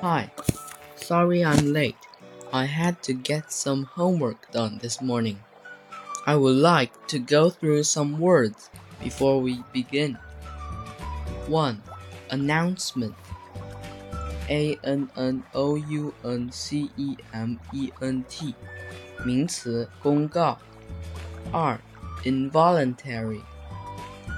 Hi, sorry I'm late. I had to get some homework done this morning. I would like to go through some words before we begin. 1. Announcement A N N O U N C E M E N T 名词，公告。二 Involuntary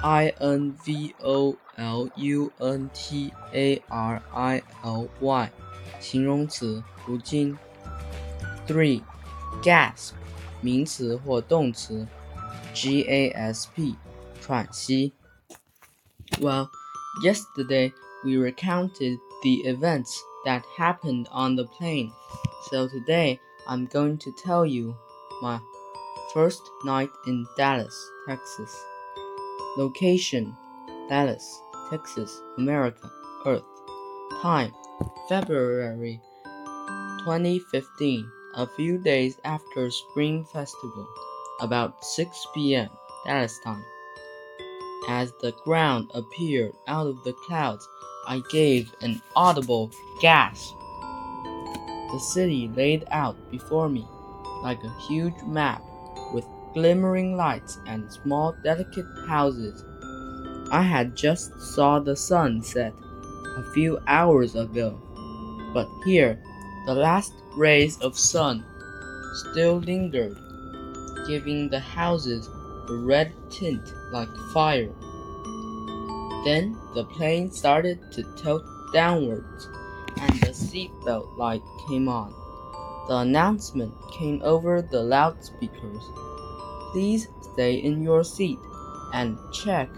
I N V O L U N T A R I L Y，形容词，不禁。Three, gasp，名词或动词，G A S P，喘息。Well, yesterday we recounted the events that happened on the plane, so today I'm going to tell you my first night in Dallas, Texas. Location Dallas, Texas, America, Earth. Time February 2015, a few days after Spring Festival, about 6 p.m. Dallas time. As the ground appeared out of the clouds, I gave an audible gasp. The city laid out before me like a huge map with glimmering lights and small delicate houses I had just saw the sun set a few hours ago, but here the last rays of sun still lingered, giving the houses a red tint like fire. Then the plane started to tilt downwards, and the seatbelt light came on. The announcement came over the loudspeakers. Please stay in your seat and check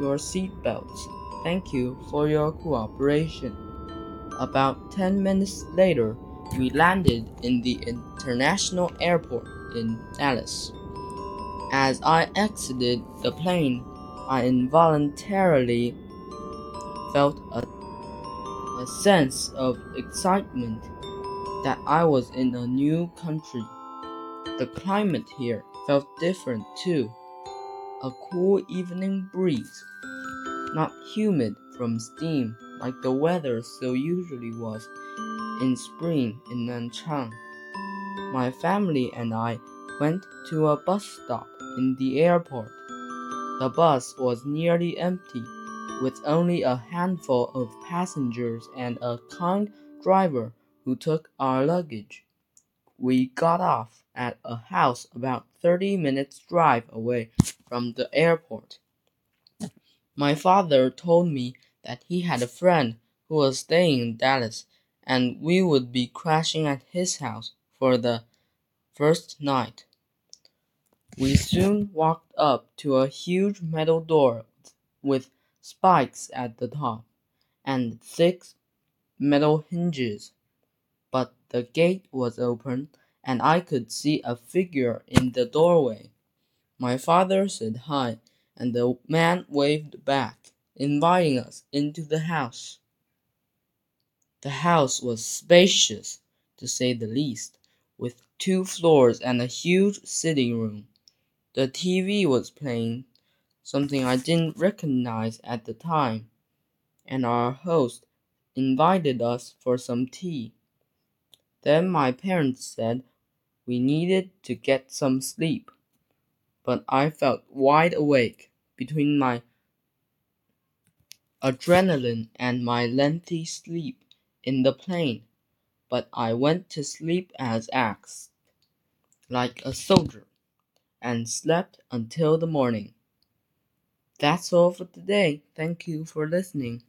your seat belts. Thank you for your cooperation. About 10 minutes later, we landed in the international airport in Dallas. As I exited the plane, I involuntarily felt a, a sense of excitement that I was in a new country. The climate here felt different too a cool evening breeze, not humid from steam like the weather so usually was in spring in Nanchang. My family and I went to a bus stop in the airport. The bus was nearly empty, with only a handful of passengers and a kind driver who took our luggage. We got off at a house about 30 minutes' drive away from the airport. My father told me that he had a friend who was staying in Dallas and we would be crashing at his house for the first night. We soon walked up to a huge metal door with spikes at the top and six metal hinges but the gate was open and I could see a figure in the doorway. My father said hi, and the man waved back, inviting us into the house. The house was spacious, to say the least, with two floors and a huge sitting room. The TV was playing, something I didn't recognize at the time, and our host invited us for some tea. Then my parents said we needed to get some sleep, but I felt wide awake between my adrenaline and my lengthy sleep in the plane. But I went to sleep as asked, like a soldier, and slept until the morning. That's all for today. Thank you for listening.